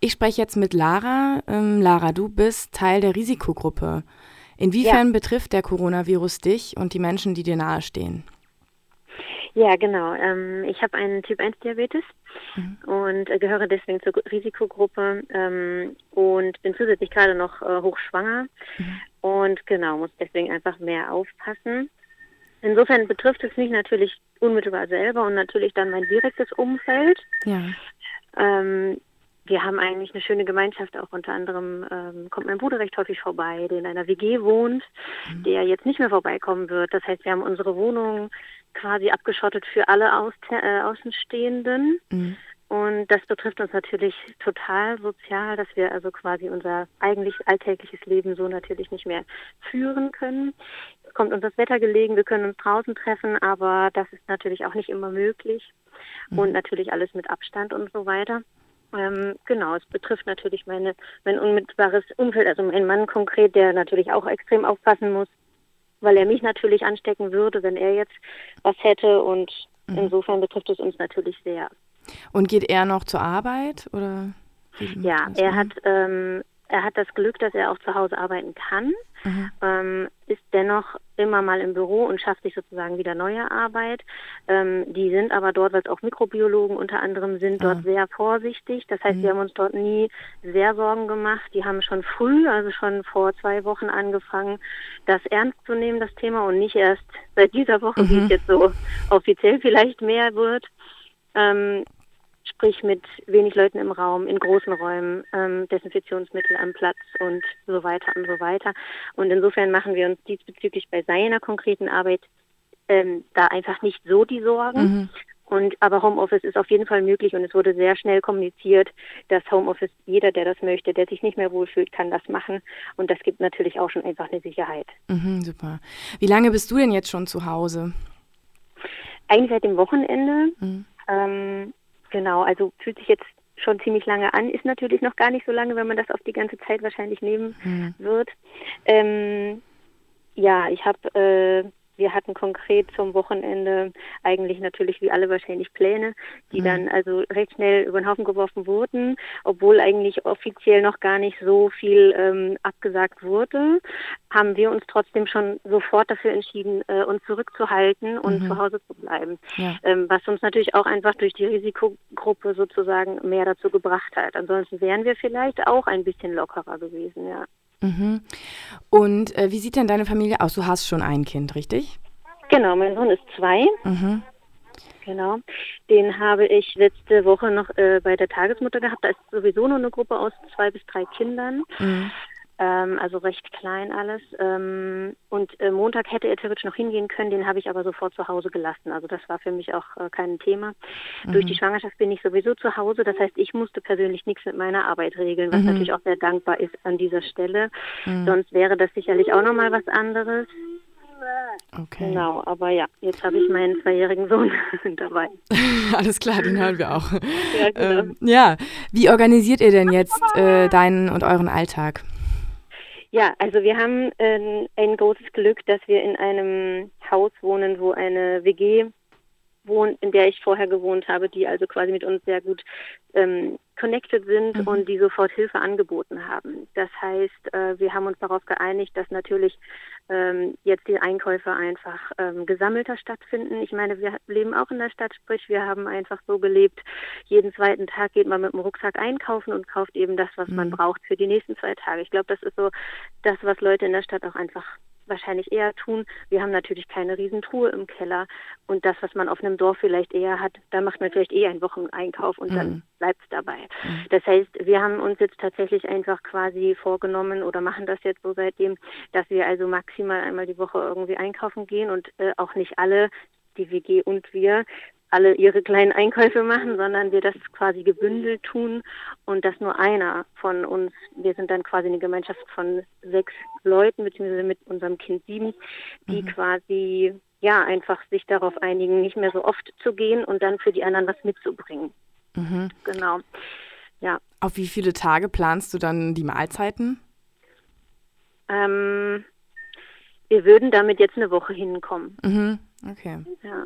Ich spreche jetzt mit Lara. Ähm, Lara, du bist Teil der Risikogruppe. Inwiefern ja. betrifft der Coronavirus dich und die Menschen, die dir nahestehen? Ja, genau. Ähm, ich habe einen Typ-1-Diabetes mhm. und äh, gehöre deswegen zur Risikogruppe ähm, und bin zusätzlich gerade noch äh, hochschwanger mhm. und genau, muss deswegen einfach mehr aufpassen. Insofern betrifft es mich natürlich unmittelbar selber und natürlich dann mein direktes Umfeld. Ja. Ähm, wir haben eigentlich eine schöne Gemeinschaft. Auch unter anderem ähm, kommt mein Bruder recht häufig vorbei, der in einer WG wohnt, mhm. der jetzt nicht mehr vorbeikommen wird. Das heißt, wir haben unsere Wohnung quasi abgeschottet für alle Aus äh, Außenstehenden. Mhm. Und das betrifft uns natürlich total sozial, dass wir also quasi unser eigentlich alltägliches Leben so natürlich nicht mehr führen können. Es kommt uns das Wetter gelegen, wir können uns draußen treffen, aber das ist natürlich auch nicht immer möglich. Mhm. Und natürlich alles mit Abstand und so weiter. Ähm, genau, es betrifft natürlich meine, mein unmittelbares Umfeld, also mein Mann konkret, der natürlich auch extrem aufpassen muss, weil er mich natürlich anstecken würde, wenn er jetzt was hätte. Und mhm. insofern betrifft es uns natürlich sehr. Und geht er noch zur Arbeit oder? Ja, er hat ähm, er hat das Glück, dass er auch zu Hause arbeiten kann, mhm. ähm, ist dennoch immer mal im Büro und schafft sich sozusagen wieder neue Arbeit. Ähm, die sind aber dort, weil es auch Mikrobiologen unter anderem sind, dort ah. sehr vorsichtig. Das heißt, mhm. wir haben uns dort nie sehr Sorgen gemacht. Die haben schon früh, also schon vor zwei Wochen angefangen, das ernst zu nehmen, das Thema, und nicht erst seit dieser Woche, mhm. wie es jetzt so offiziell vielleicht mehr wird. Ähm, sprich mit wenig Leuten im Raum, in großen Räumen, ähm, Desinfektionsmittel am Platz und so weiter und so weiter. Und insofern machen wir uns diesbezüglich bei seiner konkreten Arbeit ähm, da einfach nicht so die Sorgen. Mhm. Und aber Homeoffice ist auf jeden Fall möglich und es wurde sehr schnell kommuniziert, dass Homeoffice jeder, der das möchte, der sich nicht mehr wohlfühlt, kann das machen. Und das gibt natürlich auch schon einfach eine Sicherheit. Mhm, super. Wie lange bist du denn jetzt schon zu Hause? Eigentlich seit dem Wochenende. Mhm. Ähm, Genau, also fühlt sich jetzt schon ziemlich lange an, ist natürlich noch gar nicht so lange, wenn man das auf die ganze Zeit wahrscheinlich nehmen mhm. wird. Ähm, ja, ich habe äh, wir hatten konkret zum Wochenende eigentlich natürlich wie alle wahrscheinlich Pläne, die mhm. dann also recht schnell über den Haufen geworfen wurden, obwohl eigentlich offiziell noch gar nicht so viel ähm, abgesagt wurde, haben wir uns trotzdem schon sofort dafür entschieden, äh, uns zurückzuhalten und mhm. zu Hause zu bleiben. Ja. Ähm, was uns natürlich auch einfach durch die Risikogruppe sozusagen mehr dazu gebracht hat. Ansonsten wären wir vielleicht auch ein bisschen lockerer gewesen, ja. Mhm. Und äh, wie sieht denn deine Familie aus? Du hast schon ein Kind, richtig? Genau, mein Sohn ist zwei. Mhm. Genau. Den habe ich letzte Woche noch äh, bei der Tagesmutter gehabt. Da ist sowieso nur eine Gruppe aus zwei bis drei Kindern. Mhm ähm, also recht klein alles. Ähm, und äh, Montag hätte er theoretisch noch hingehen können, den habe ich aber sofort zu Hause gelassen. Also das war für mich auch äh, kein Thema. Mhm. Durch die Schwangerschaft bin ich sowieso zu Hause, das heißt, ich musste persönlich nichts mit meiner Arbeit regeln, was mhm. natürlich auch sehr dankbar ist an dieser Stelle. Mhm. Sonst wäre das sicherlich auch nochmal was anderes. Okay. Genau, aber ja, jetzt habe ich meinen zweijährigen Sohn dabei. Alles klar, den hören wir auch. Ja, genau. ähm, ja. wie organisiert ihr denn jetzt äh, deinen und euren Alltag? Ja, also wir haben äh, ein großes Glück, dass wir in einem Haus wohnen, wo eine WG wohnt, in der ich vorher gewohnt habe, die also quasi mit uns sehr gut ähm, connected sind mhm. und die sofort Hilfe angeboten haben. Das heißt, äh, wir haben uns darauf geeinigt, dass natürlich ähm, jetzt die Einkäufe einfach ähm, gesammelter stattfinden. Ich meine, wir leben auch in der Stadt, sprich, wir haben einfach so gelebt, jeden zweiten Tag geht man mit dem Rucksack einkaufen und kauft eben das, was mhm. man braucht für die nächsten zwei Tage. Ich glaube, das ist so das, was Leute in der Stadt auch einfach wahrscheinlich eher tun. Wir haben natürlich keine Riesentruhe im Keller und das, was man auf einem Dorf vielleicht eher hat, da macht man vielleicht eher einen Wocheneinkauf und mhm. dann bleibt es dabei. Mhm. Das heißt, wir haben uns jetzt tatsächlich einfach quasi vorgenommen oder machen das jetzt so seitdem, dass wir also maximal einmal die Woche irgendwie einkaufen gehen und äh, auch nicht alle die WG und wir alle ihre kleinen Einkäufe machen, sondern wir das quasi gebündelt tun und dass nur einer von uns, wir sind dann quasi eine Gemeinschaft von sechs Leuten, beziehungsweise mit unserem Kind sieben, die mhm. quasi ja einfach sich darauf einigen, nicht mehr so oft zu gehen und dann für die anderen was mitzubringen. Mhm. Genau. Ja. Auf wie viele Tage planst du dann die Mahlzeiten? Ähm, wir würden damit jetzt eine Woche hinkommen. Mhm. Okay. Ja.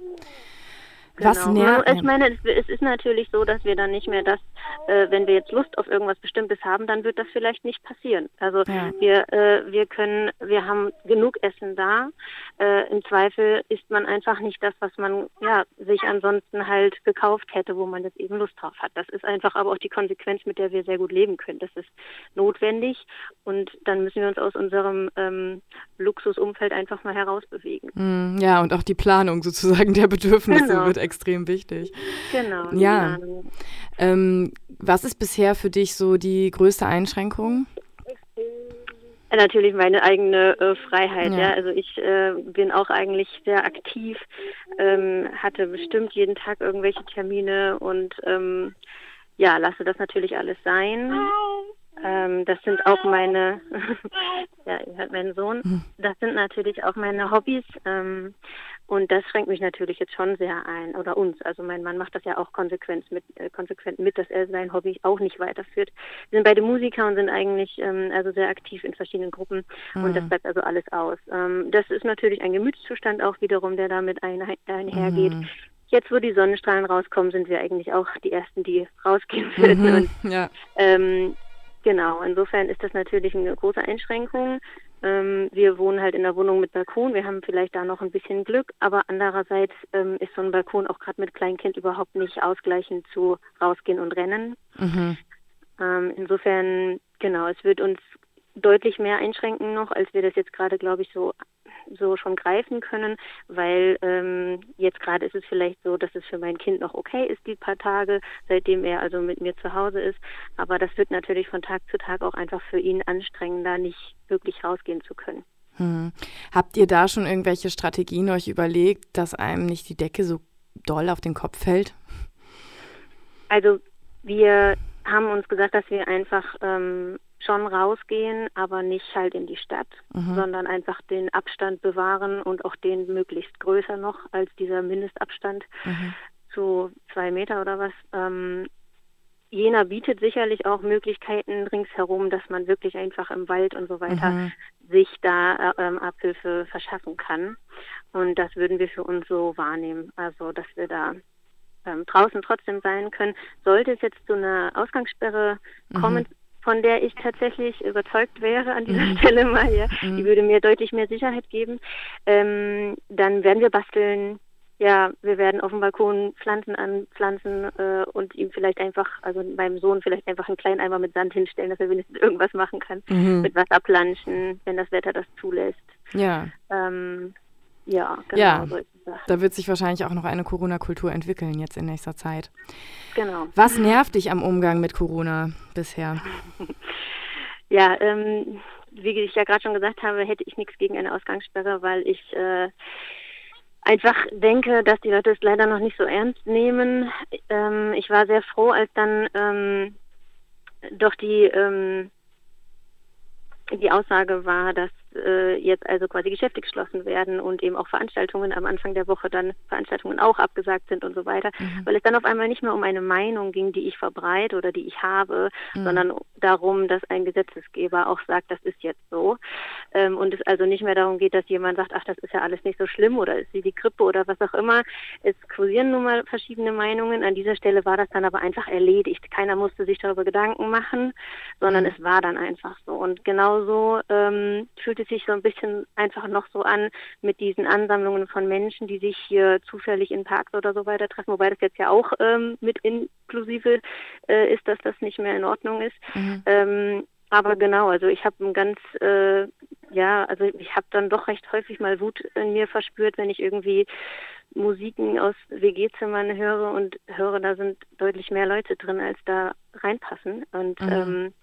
Was genau. nervt? Ich meine, es, ist natürlich so, dass wir dann nicht mehr das äh, wenn wir jetzt Lust auf irgendwas Bestimmtes haben, dann wird das vielleicht nicht passieren. Also ja. wir, äh, wir können, wir haben genug Essen da. Äh, Im Zweifel isst man einfach nicht das, was man ja sich ansonsten halt gekauft hätte, wo man jetzt eben Lust drauf hat. Das ist einfach aber auch die Konsequenz, mit der wir sehr gut leben können. Das ist notwendig und dann müssen wir uns aus unserem ähm, Luxusumfeld einfach mal herausbewegen. Mm, ja, und auch die Planung sozusagen der Bedürfnisse genau. wird extrem wichtig. Genau. Ja. Ähm, was ist bisher für dich so die größte Einschränkung? Natürlich meine eigene äh, Freiheit. Ja. ja. Also ich äh, bin auch eigentlich sehr aktiv, ähm, hatte bestimmt jeden Tag irgendwelche Termine und ähm, ja, lasse das natürlich alles sein. Ähm, das sind auch meine, ja, ihr hört meinen Sohn, hm. das sind natürlich auch meine Hobbys. Und das schränkt mich natürlich jetzt schon sehr ein, oder uns. Also mein Mann macht das ja auch konsequent mit, äh, konsequent mit, dass er sein Hobby auch nicht weiterführt. Wir sind beide Musiker und sind eigentlich ähm, also sehr aktiv in verschiedenen Gruppen mhm. und das hm. bleibt also alles aus. Ähm, das ist natürlich ein Gemütszustand auch wiederum, der damit ein, einhergeht. Mhm. Jetzt, wo die Sonnenstrahlen rauskommen, sind wir eigentlich auch die Ersten, die rausgehen würden. Mhm, und, ja. ähm, Genau, insofern ist das natürlich eine große Einschränkung. Ähm, wir wohnen halt in der Wohnung mit Balkon, wir haben vielleicht da noch ein bisschen Glück, aber andererseits ähm, ist so ein Balkon auch gerade mit Kleinkind überhaupt nicht ausgleichend zu rausgehen und rennen. Mhm. Ähm, insofern, genau, es wird uns deutlich mehr einschränken noch, als wir das jetzt gerade, glaube ich, so so schon greifen können, weil ähm, jetzt gerade ist es vielleicht so, dass es für mein Kind noch okay ist, die paar Tage, seitdem er also mit mir zu Hause ist. Aber das wird natürlich von Tag zu Tag auch einfach für ihn anstrengender, nicht wirklich rausgehen zu können. Hm. Habt ihr da schon irgendwelche Strategien euch überlegt, dass einem nicht die Decke so doll auf den Kopf fällt? Also wir haben uns gesagt, dass wir einfach ähm, schon rausgehen, aber nicht halt in die Stadt, mhm. sondern einfach den Abstand bewahren und auch den möglichst größer noch als dieser Mindestabstand mhm. zu zwei Meter oder was. Ähm, Jena bietet sicherlich auch Möglichkeiten ringsherum, dass man wirklich einfach im Wald und so weiter mhm. sich da äh, ähm, Abhilfe verschaffen kann. Und das würden wir für uns so wahrnehmen. Also, dass wir da ähm, draußen trotzdem sein können. Sollte es jetzt zu einer Ausgangssperre mhm. Von der ich tatsächlich überzeugt wäre an dieser mhm. Stelle mal, ja, mhm. die würde mir deutlich mehr Sicherheit geben, ähm, dann werden wir basteln. Ja, wir werden auf dem Balkon Pflanzen anpflanzen äh, und ihm vielleicht einfach, also meinem Sohn vielleicht einfach einen kleinen Eimer mit Sand hinstellen, dass er wenigstens irgendwas machen kann. Mhm. Mit Wasser planschen, wenn das Wetter das zulässt. Ja. Ähm, ja, genau. Ja, da wird sich wahrscheinlich auch noch eine Corona-Kultur entwickeln jetzt in nächster Zeit. Genau. Was nervt dich am Umgang mit Corona bisher? ja, ähm, wie ich ja gerade schon gesagt habe, hätte ich nichts gegen eine Ausgangssperre, weil ich äh, einfach denke, dass die Leute es leider noch nicht so ernst nehmen. Ähm, ich war sehr froh, als dann ähm, doch die ähm, die Aussage war, dass äh, jetzt also quasi Geschäfte geschlossen werden und eben auch Veranstaltungen am Anfang der Woche dann Veranstaltungen auch abgesagt sind und so weiter, mhm. weil es dann auf einmal nicht mehr um eine Meinung ging, die ich verbreite oder die ich habe, mhm. sondern darum, dass ein Gesetzesgeber auch sagt, das ist jetzt so ähm, und es also nicht mehr darum geht, dass jemand sagt, ach, das ist ja alles nicht so schlimm oder ist wie die Grippe oder was auch immer. Es kursieren nun mal verschiedene Meinungen. An dieser Stelle war das dann aber einfach erledigt. Keiner musste sich darüber Gedanken machen, sondern mhm. es war dann einfach so. Und genauso ähm, fühlte es sich so ein bisschen einfach noch so an mit diesen Ansammlungen von Menschen, die sich hier zufällig in Parks oder so weiter treffen, wobei das jetzt ja auch ähm, mit inklusive äh, ist, dass das nicht mehr in Ordnung ist. Mhm. Ähm, aber genau, also ich habe ein ganz, äh, ja, also ich habe dann doch recht häufig mal Wut in mir verspürt, wenn ich irgendwie Musiken aus WG-Zimmern höre und höre, da sind deutlich mehr Leute drin, als da reinpassen. Und mhm. ähm,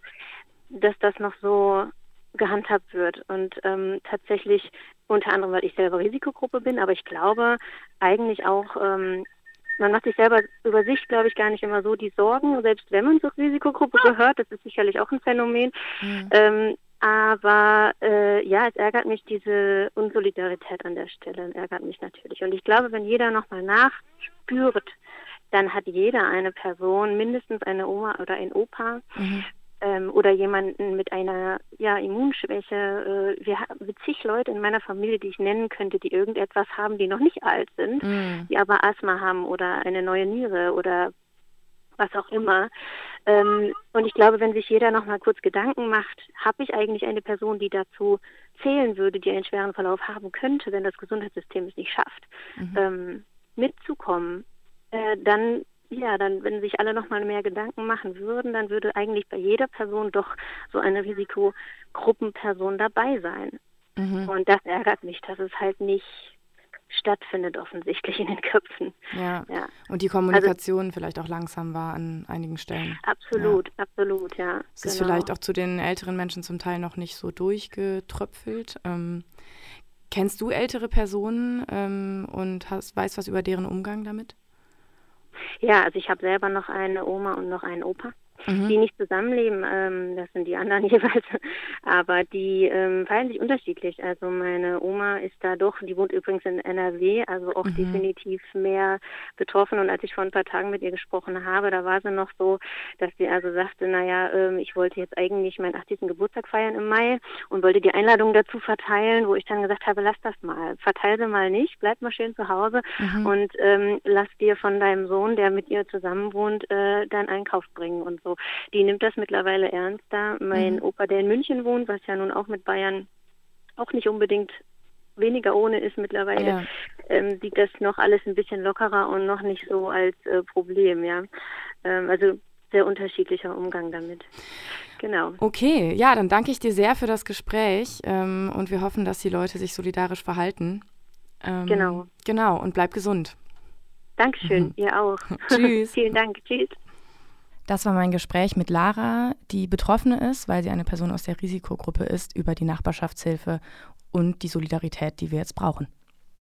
dass das noch so gehandhabt wird. Und ähm, tatsächlich unter anderem, weil ich selber Risikogruppe bin, aber ich glaube eigentlich auch, ähm, man macht sich selber über sich, glaube ich, gar nicht immer so die Sorgen, selbst wenn man zur Risikogruppe gehört, das ist sicherlich auch ein Phänomen. Mhm. Ähm, aber äh, ja, es ärgert mich diese Unsolidarität an der Stelle, ärgert mich natürlich. Und ich glaube, wenn jeder nochmal nachspürt, dann hat jeder eine Person, mindestens eine Oma oder ein Opa, mhm ähm, oder jemanden mit einer ja, Immunschwäche. Äh, wir haben zig Leute in meiner Familie, die ich nennen könnte, die irgendetwas haben, die noch nicht alt sind, mm. die aber Asthma haben oder eine neue Niere oder was auch immer. Ähm, und ich glaube, wenn sich jeder noch mal kurz Gedanken macht, habe ich eigentlich eine Person, die dazu zählen würde, die einen schweren Verlauf haben könnte, wenn das Gesundheitssystem es nicht schafft, mhm. ähm, mitzukommen, äh, dann ja, dann, wenn sich alle noch mal mehr Gedanken machen würden, dann würde eigentlich bei jeder Person doch so eine Risikogruppenperson dabei sein. Mhm. Und das ärgert mich, dass es halt nicht stattfindet offensichtlich in den Köpfen. Ja. ja. Und die Kommunikation also, vielleicht auch langsam war an einigen Stellen. Absolut, ja. absolut, ja. Es genau. ist vielleicht auch zu den älteren Menschen zum Teil noch nicht so durchgetröpfelt. Ähm, kennst du ältere Personen ähm, und hast, weißt was über deren Umgang damit? Ja, also ich habe selber noch eine Oma und noch einen Opa mhm. die nicht zusammenleben, ähm, das sind die anderen jeweils, aber die ähm, feiern sich unterschiedlich. Also meine Oma ist da doch, die wohnt übrigens in NRW, also auch mhm. definitiv mehr betroffen. Und als ich vor ein paar Tagen mit ihr gesprochen habe, da war sie noch so, dass sie also sagte, naja, ähm, ich wollte jetzt eigentlich meinen 80. Geburtstag feiern im Mai und wollte die Einladung dazu verteilen, wo ich dann gesagt habe, lass das mal, verteile sie mal nicht, bleib mal schön zu Hause mhm. und ähm, lass dir von deinem Sohn, der mit ihr zusammen wohnt, äh, deinen Einkauf bringen und so. Die nimmt das mittlerweile ernster. Mein mhm. Opa, der in München wohnt, was ja nun auch mit Bayern auch nicht unbedingt weniger ohne ist mittlerweile, ja. ähm, sieht das noch alles ein bisschen lockerer und noch nicht so als äh, Problem, ja. Ähm, also sehr unterschiedlicher Umgang damit. Genau. Okay, ja, dann danke ich dir sehr für das Gespräch ähm, und wir hoffen, dass die Leute sich solidarisch verhalten. Ähm, genau. Genau, und bleib gesund. Dankeschön, mhm. ihr auch. Tschüss. Vielen Dank. Tschüss. Das war mein Gespräch mit Lara, die Betroffene ist, weil sie eine Person aus der Risikogruppe ist, über die Nachbarschaftshilfe und die Solidarität, die wir jetzt brauchen.